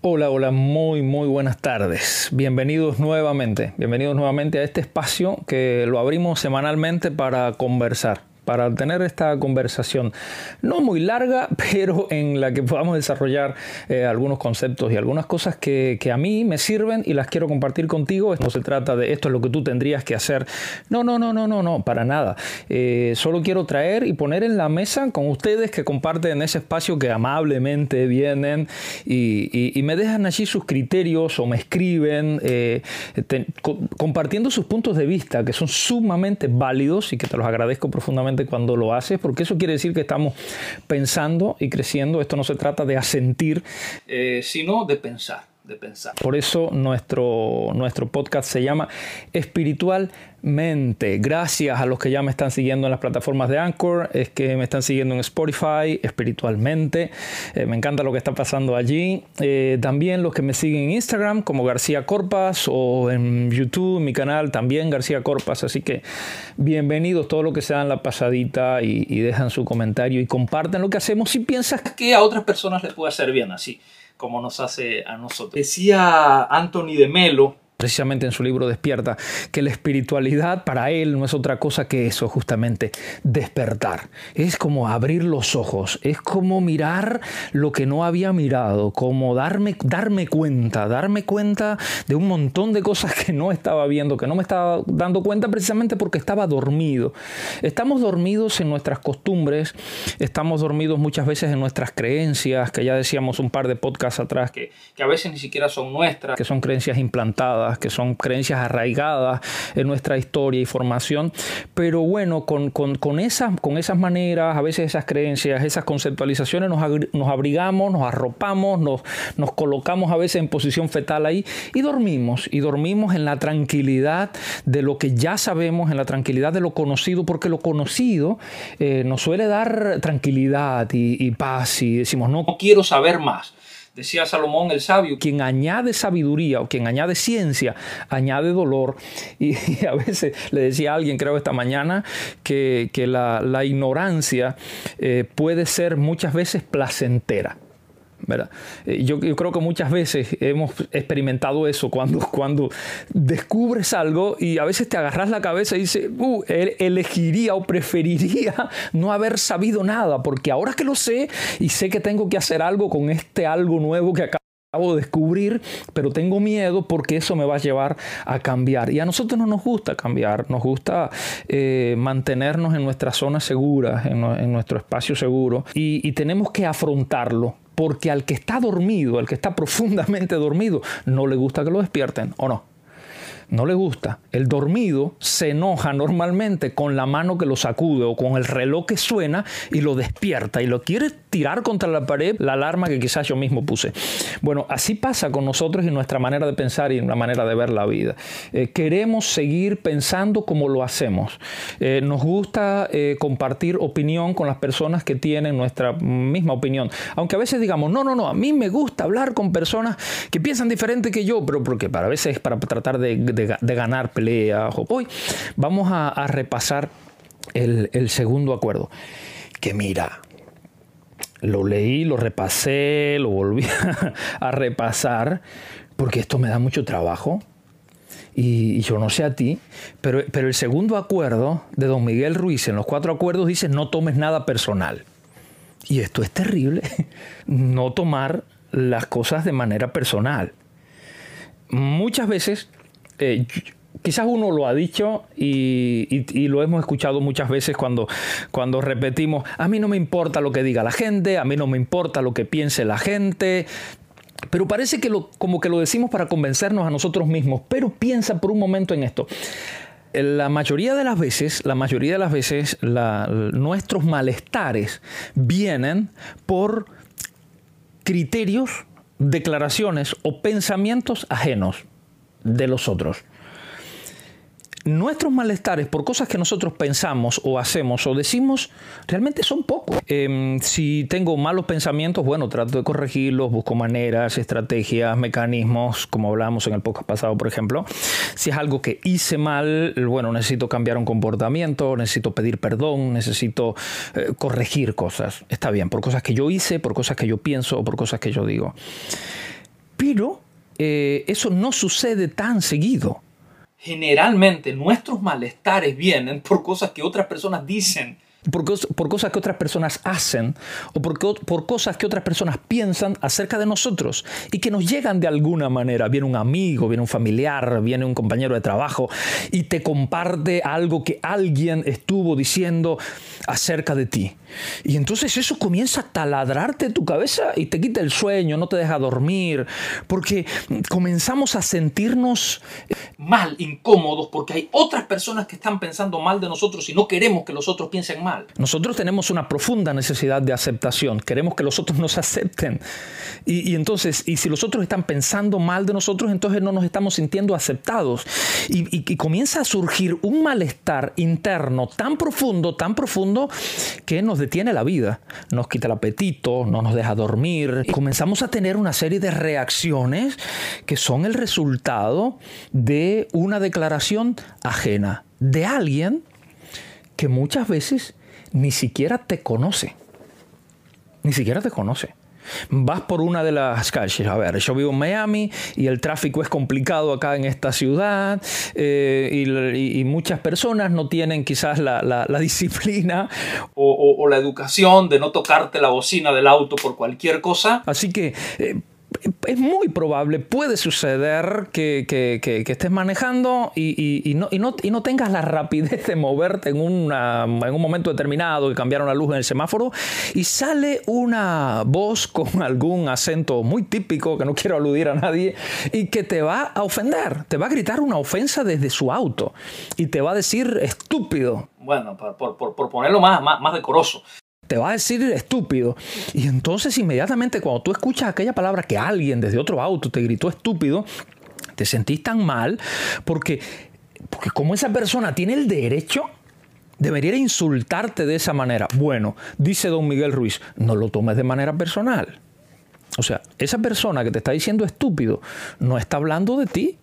Hola, hola, muy, muy buenas tardes. Bienvenidos nuevamente, bienvenidos nuevamente a este espacio que lo abrimos semanalmente para conversar para tener esta conversación no muy larga, pero en la que podamos desarrollar eh, algunos conceptos y algunas cosas que, a mí me sirven y las quiero compartir contigo. No se trata de esto es lo que tú tendrías que hacer. No, no, no, no, no, no, para nada. Eh, solo quiero traer y poner en la mesa con ustedes que comparten ese espacio que amablemente vienen y, me dejan allí sus criterios o me escriben eh, compartiendo sus puntos de vista que son sumamente válidos y que te los agradezco profundamente cuando lo haces, porque eso quiere decir que estamos pensando y creciendo. Esto no se trata de asentir, eh, sino de pensar de pensar. Por eso nuestro, nuestro podcast se llama Espiritualmente. Gracias a los que ya me están siguiendo en las plataformas de Anchor, es que me están siguiendo en Spotify, Espiritualmente. Eh, me encanta lo que está pasando allí. Eh, también los que me siguen en Instagram como García Corpas o en YouTube, mi canal también García Corpas. Así que bienvenidos todos los que se dan la pasadita y, y dejan su comentario y comparten lo que hacemos si piensas que a otras personas les puede hacer bien así como nos hace a nosotros. Decía Anthony de Melo, precisamente en su libro Despierta, que la espiritualidad para él no es otra cosa que eso, justamente, despertar. Es como abrir los ojos, es como mirar lo que no había mirado, como darme, darme cuenta, darme cuenta de un montón de cosas que no estaba viendo, que no me estaba dando cuenta precisamente porque estaba dormido. Estamos dormidos en nuestras costumbres, estamos dormidos muchas veces en nuestras creencias, que ya decíamos un par de podcasts atrás, que, que a veces ni siquiera son nuestras, que son creencias implantadas que son creencias arraigadas en nuestra historia y formación, pero bueno, con, con, esas, con esas maneras, a veces esas creencias, esas conceptualizaciones, nos, nos abrigamos, nos arropamos, nos, nos colocamos a veces en posición fetal ahí y dormimos, y dormimos en la tranquilidad de lo que ya sabemos, en la tranquilidad de lo conocido, porque lo conocido eh, nos suele dar tranquilidad y, y paz y decimos, no quiero saber más. Decía Salomón el sabio, quien añade sabiduría o quien añade ciencia, añade dolor. Y, a veces le decía a alguien, creo esta mañana, que, la, ignorancia eh, puede ser muchas veces placentera. Eh, yo, creo que muchas veces hemos experimentado eso cuando, cuando descubres algo y a veces te agarras la cabeza y dices, uh, elegiría o preferiría no haber sabido nada, porque ahora que lo sé y sé que tengo que hacer algo con este algo nuevo que acabo de descubrir, pero tengo miedo porque eso me va a llevar a cambiar. Y a nosotros no nos gusta cambiar, nos gusta eh, mantenernos en nuestra zona segura, en, nuestro espacio seguro, y tenemos que afrontarlo porque al que está dormido, al que está profundamente dormido, no le gusta que lo despierten, ¿o no? No le gusta. El dormido se enoja normalmente con la mano que lo sacude o con el reloj que suena y lo despierta y lo quiere tirar contra la pared, la alarma que quizás yo mismo puse. Bueno, así pasa con nosotros y nuestra manera de pensar y la manera de ver la vida. Eh, queremos seguir pensando como lo hacemos. Eh, nos gusta eh, compartir opinión con las personas que tienen nuestra misma opinión. Aunque a veces digamos, no, no, no, a mí me gusta hablar con personas que piensan diferente que yo, pero porque para veces es para tratar de, ganar peleas. Hoy vamos a, repasar el, segundo acuerdo. Que mira, lo leí, lo repasé, lo volví a, repasar, porque esto me da mucho trabajo. Y, yo no sé a ti, pero, pero el segundo acuerdo de don Miguel Ruiz en los cuatro acuerdos dice no tomes nada personal. Y esto es terrible, no tomar las cosas de manera personal. Muchas veces eh, quizás uno lo ha dicho y, lo hemos escuchado muchas veces cuando, cuando repetimos, a mí no me importa lo que diga la gente, a mí no me importa lo que piense la gente, pero parece que lo, como que lo decimos para convencernos a nosotros mismos, pero piensa por un momento en esto. La mayoría de las veces, la mayoría de las veces, nuestros malestares vienen por criterios, declaraciones o pensamientos ajenos de los otros. Nuestros malestares por cosas que nosotros pensamos o hacemos o decimos realmente son pocos. Em, si tengo malos pensamientos, bueno, trato de corregirlos, busco maneras, estrategias, mecanismos, como hablábamos en el podcast pasado, por ejemplo. Si es algo que hice mal, bueno, necesito cambiar un comportamiento, necesito pedir perdón, necesito eh, corregir cosas. Está bien, por cosas que yo hice, por cosas que yo pienso o por cosas que yo digo. Pero eh, eso no sucede tan seguido. Generalmente nuestros malestares vienen por cosas que otras personas dicen por, cosas que otras personas hacen o por, por, cosas que otras personas piensan acerca de nosotros y que nos llegan de alguna manera. Viene un amigo, viene un familiar, viene un compañero de trabajo y te comparte algo que alguien estuvo diciendo acerca de ti. Y entonces eso comienza a taladrarte tu cabeza y te quita el sueño, no te deja dormir, porque comenzamos a sentirnos mal, incómodos, porque hay otras personas que están pensando mal de nosotros y no queremos que los otros piensen mal. Nosotros tenemos una profunda necesidad de aceptación, queremos que los otros nos acepten. Y, entonces, y si los otros están pensando mal de nosotros, entonces no nos estamos sintiendo aceptados. Y, y comienza a surgir un malestar interno tan profundo, tan profundo, que nos detiene la vida, nos quita el apetito, no nos deja dormir. Y comenzamos a tener una serie de reacciones que son el resultado de una declaración ajena de alguien que muchas veces ni siquiera te conoce. Ni siquiera te conoce. Vas por una de las calles, a ver, yo vivo en Miami y el tráfico es complicado acá en esta ciudad eh, y, muchas personas no tienen quizás la, disciplina o, la educación de no tocarte la bocina del auto por cualquier cosa. Así que... Eh, es muy probable, puede suceder que, estés manejando y, no, tengas la rapidez de moverte en, un momento determinado, que cambiaron la luz en el semáforo, y sale una voz con algún acento muy típico, que no quiero aludir a nadie, y que te va a ofender, te va a gritar una ofensa desde su auto, y te va a decir estúpido. Bueno, por, ponerlo más decoroso te va a decir estúpido. Y entonces inmediatamente cuando tú escuchas aquella palabra que alguien desde otro auto te gritó estúpido, te sentís tan mal porque, porque como esa persona tiene el derecho, debería insultarte de esa manera. Bueno, dice don Miguel Ruiz, no lo tomes de manera personal. O sea, esa persona que te está diciendo estúpido no está hablando de ti.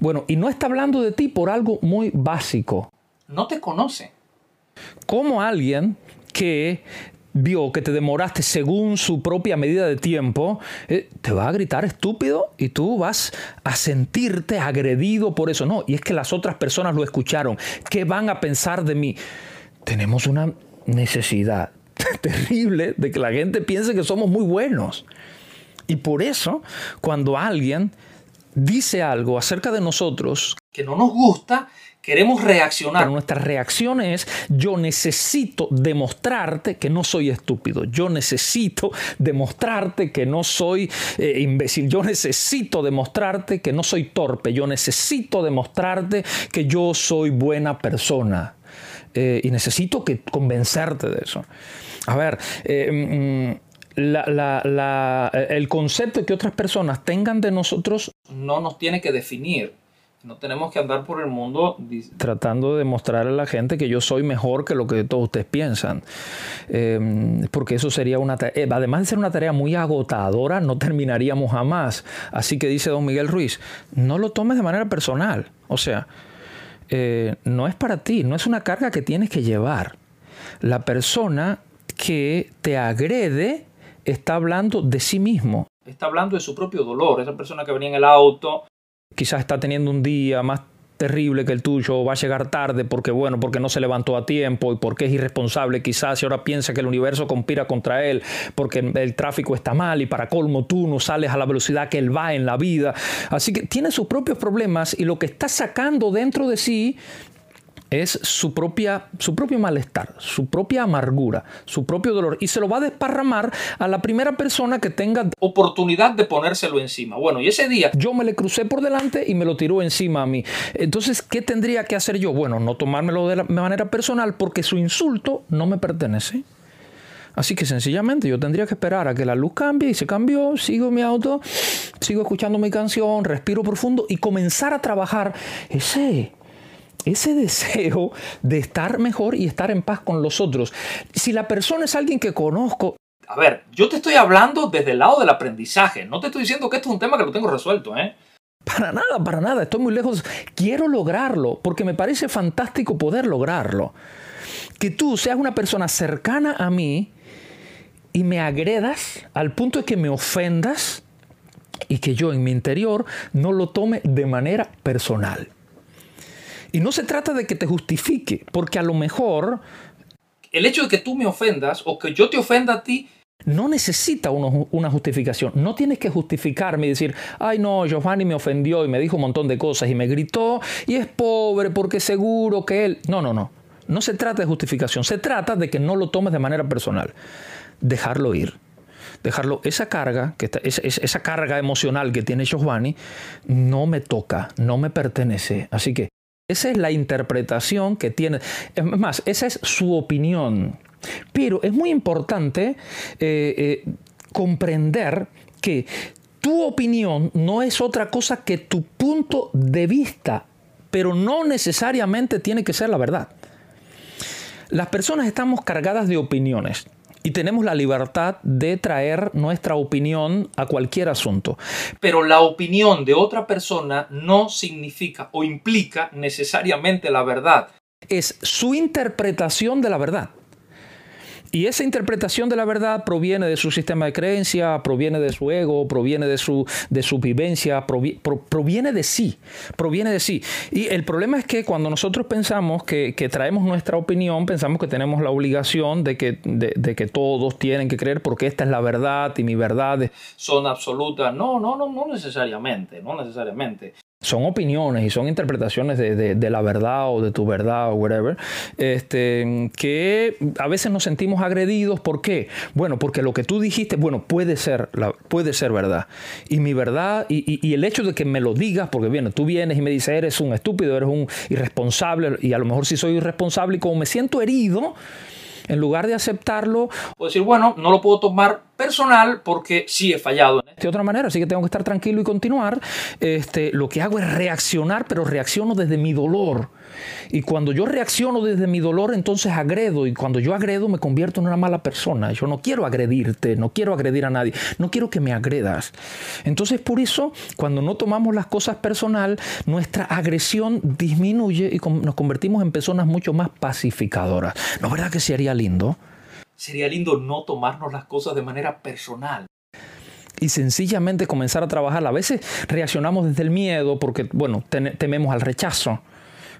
Bueno, y no está hablando de ti por algo muy básico. No te conoce. Como alguien que vio que te demoraste según su propia medida de tiempo, eh, te va a gritar estúpido y tú vas a sentirte agredido por eso. No, y es que las otras personas lo escucharon. ¿Qué van a pensar de mí? Tenemos una necesidad terrible de que la gente piense que somos muy buenos. Y por eso, cuando alguien dice algo acerca de nosotros que no nos gusta, queremos reaccionar. Pero nuestra reacción es, yo necesito demostrarte que no soy estúpido, yo necesito demostrarte que no soy eh, imbécil, yo necesito demostrarte que no soy torpe, yo necesito demostrarte que yo soy buena persona. Eh, y necesito que convencerte de eso. A ver, eh, mm, el concepto que otras personas tengan de nosotros no nos tiene que definir no tenemos que andar por el mundo tratando de demostrarle a la gente que yo soy mejor que lo que todos ustedes piensan. Em, porque eso sería una tarea, eh, además de ser una tarea muy agotadora, no terminaríamos jamás. Así que dice don Miguel Ruiz, no lo tomes de manera personal. O sea, eh, no es para ti, no es una carga que tienes que llevar. La persona que te agrede está hablando de sí mismo. Está hablando de su propio dolor. Esa persona que venía en el auto quizás está teniendo un día más terrible que el tuyo, va a llegar tarde porque bueno, porque no se levantó a tiempo y porque es irresponsable quizás y ahora piensa que el universo conspira contra él porque el tráfico está mal y para colmo tú no sales a la velocidad que él va en la vida. Así que tiene sus propios problemas y lo que está sacando dentro de sí es su, propia, su propio malestar, su propia amargura, su propio dolor y se lo va a desparramar a la primera persona que tenga oportunidad de ponérselo encima. Bueno, y ese día yo me le crucé por delante y me lo tiró encima a mí. Entonces, ¿qué tendría que hacer yo? Bueno, no tomármelo de, la, manera personal porque su insulto no me pertenece. Así que sencillamente yo tendría que esperar a que la luz cambie y se cambió, sigo mi auto, sigo escuchando mi canción, respiro profundo y comenzar a trabajar ese ese deseo de estar mejor y estar en paz con los otros. Si la persona es alguien que conozco... A ver, yo te estoy hablando desde el lado del aprendizaje. No te estoy diciendo que esto es un tema que lo tengo resuelto, ¿eh? Para nada, para nada. Estoy muy lejos. Quiero lograrlo porque me parece fantástico poder lograrlo. Que tú seas una persona cercana a mí y me agredas al punto de que me ofendas y que yo en mi interior no lo tome de manera personal. Y no se trata de que te justifique, porque a lo mejor... El hecho de que tú me ofendas o que yo te ofenda a ti no necesita una justificación. No tienes que justificarme y decir, ay no, Giovanni me ofendió y me dijo un montón de cosas y me gritó y es pobre porque seguro que él... No, no, no. No se trata de justificación. Se trata de que no lo tomes de manera personal. Dejarlo ir. Dejarlo, esa carga, que esa carga emocional que tiene Giovanni, no me toca, no me pertenece. Así que esa es la interpretación que tiene. Es más, esa es su opinión. Pero es muy importante eh, eh, comprender que tu opinión no es otra cosa que tu punto de vista, pero no necesariamente tiene que ser la verdad. Las personas estamos cargadas de opiniones y tenemos la libertad de traer nuestra opinión a cualquier asunto. Pero la opinión de otra persona no significa o implica necesariamente la verdad. Es su interpretación de la verdad. Y esa interpretación de la verdad proviene de su sistema de creencia, proviene de su ego, proviene de su, de su vivencia, proviene de sí, proviene de sí. Y el problema es que cuando nosotros pensamos que, traemos nuestra opinión, pensamos que tenemos la obligación de que, de, que todos tienen que creer porque esta es la verdad y mi verdad son absolutas. No, no, no, no necesariamente, no necesariamente son opiniones y son interpretaciones de, la verdad o de tu verdad o whatever, este, que a veces nos sentimos agredidos. ¿Por qué? Bueno, porque lo que tú dijiste, bueno, puede ser, puede ser verdad. Y mi verdad, y, el hecho de que me lo digas, porque bien, tú vienes y me dices, eres un estúpido, eres un irresponsable, y a lo mejor si soy irresponsable y como me siento herido, en lugar de aceptarlo, puedo decir, bueno, no lo puedo tomar personal porque sí he fallado. De otra manera, así que tengo que estar tranquilo y continuar. Este, lo que hago es reaccionar, pero reacciono desde mi dolor. Y cuando yo reacciono desde mi dolor, entonces agredo. Y cuando yo agredo, me convierto en una mala persona. Yo no quiero agredirte, no quiero agredir a nadie, no quiero que me agredas. Entonces, por eso, cuando no tomamos las cosas personal, nuestra agresión disminuye y nos convertimos en personas mucho más pacificadoras. ¿No es verdad que sería lindo? Sería lindo no tomarnos las cosas de manera personal y sencillamente comenzar a trabajar. A veces reaccionamos desde el miedo porque, bueno, tememos al rechazo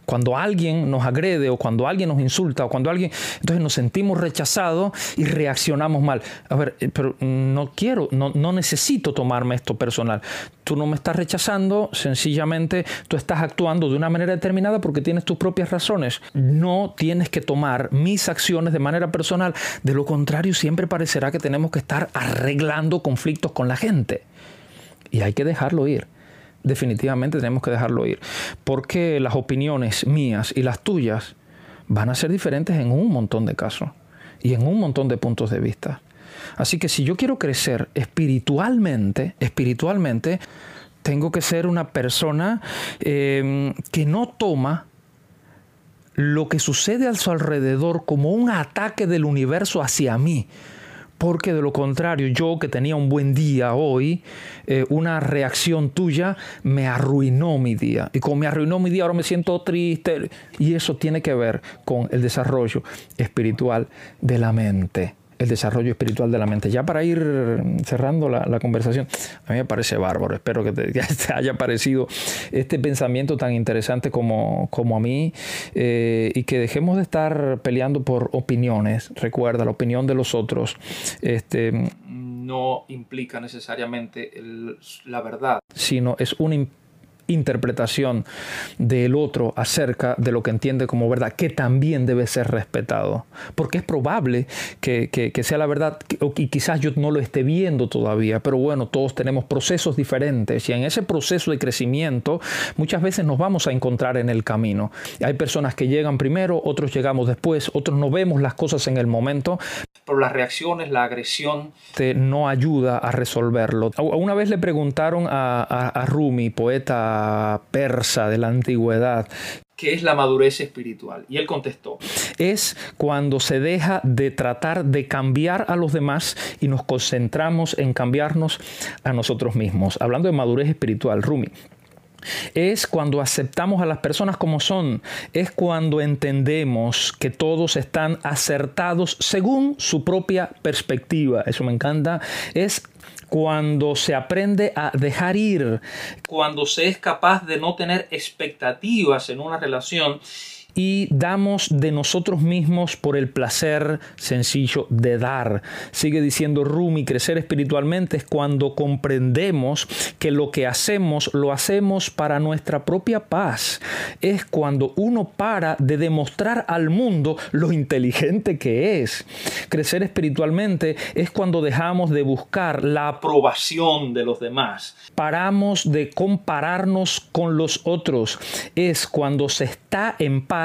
cuando alguien nos agrede o cuando alguien nos insulta o cuando alguien, entonces nos sentimos rechazados y reaccionamos mal. A ver, eh, pero no quiero, no, no necesito tomarme esto personal. Tú no me estás rechazando, sencillamente tú estás actuando de una manera determinada porque tienes tus propias razones. No tienes que tomar mis acciones de manera personal. De lo contrario, siempre parecerá que tenemos que estar arreglando conflictos con la gente. Y hay que dejarlo ir definitivamente tenemos que dejarlo ir. Porque las opiniones mías y las tuyas van a ser diferentes en un montón de casos y en un montón de puntos de vista. Así que si yo quiero crecer espiritualmente, espiritualmente, tengo que ser una persona eh, que no toma lo que sucede a su alrededor como un ataque del universo hacia mí, porque de lo contrario, yo que tenía un buen día hoy, eh, una reacción tuya me arruinó mi día. Y como me arruinó mi día, ahora me siento triste. Y eso tiene que ver con el desarrollo espiritual de la mente el desarrollo espiritual de la mente. Ya para ir cerrando la, conversación, a mí me parece bárbaro. Espero que te, haya parecido este pensamiento tan interesante como, como a mí eh, y que dejemos de estar peleando por opiniones. Recuerda, la opinión de los otros. Este, no implica necesariamente la verdad. Sino es un interpretación del otro acerca de lo que entiende como verdad, que también debe ser respetado. Porque es probable que, sea la verdad y quizás yo no lo esté viendo todavía, pero bueno, todos tenemos procesos diferentes y en ese proceso de crecimiento muchas veces nos vamos a encontrar en el camino. Hay personas que llegan primero, otros llegamos después, otros no vemos las cosas en el momento. Pero las reacciones, la agresión... no ayuda a resolverlo. Una vez le preguntaron a, a Rumi, poeta persa de la antigüedad. ¿Qué es la madurez espiritual? Y él contestó. Es cuando se deja de tratar de cambiar a los demás y nos concentramos en cambiarnos a nosotros mismos. Hablando de madurez espiritual, Rumi. es cuando aceptamos a las personas como son, es cuando entendemos que todos están acertados según su propia perspectiva. Eso me encanta. Es cuando se aprende a dejar ir, cuando se es capaz de no tener expectativas en una relación y damos de nosotros mismos por el placer sencillo de dar. Sigue diciendo Rumi, crecer espiritualmente es cuando comprendemos que lo que hacemos lo hacemos para nuestra propia paz. Es cuando uno para de demostrar al mundo lo inteligente que es. Crecer espiritualmente es cuando dejamos de buscar la aprobación de los demás. Paramos de compararnos con los otros. Es cuando se está en paz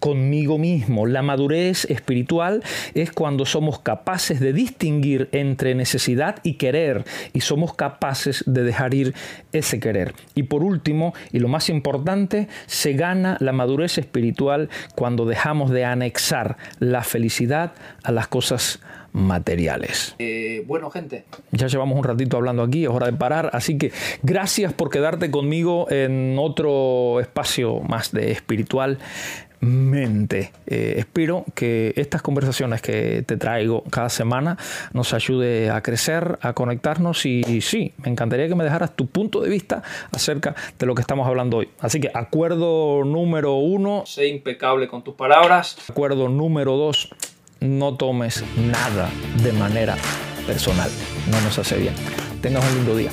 conmigo mismo. La madurez espiritual es cuando somos capaces de distinguir entre necesidad y querer y somos capaces de dejar ir ese querer. Y por último, y lo más importante, se gana la madurez espiritual cuando dejamos de anexar la felicidad a las cosas materiales. Eh, bueno, gente. Ya llevamos un ratito hablando aquí, es hora de parar. Así que gracias por quedarte conmigo en otro espacio más de espiritual mente. Eh, espero que estas conversaciones que te traigo cada semana nos ayude a crecer, a conectarnos y, sí, me encantaría que me dejaras tu punto de vista acerca de lo que estamos hablando hoy. Así que acuerdo número uno. Sé impecable con tus palabras. Acuerdo número dos no tomes nada de manera personal. No nos hace bien. Tengas un lindo día.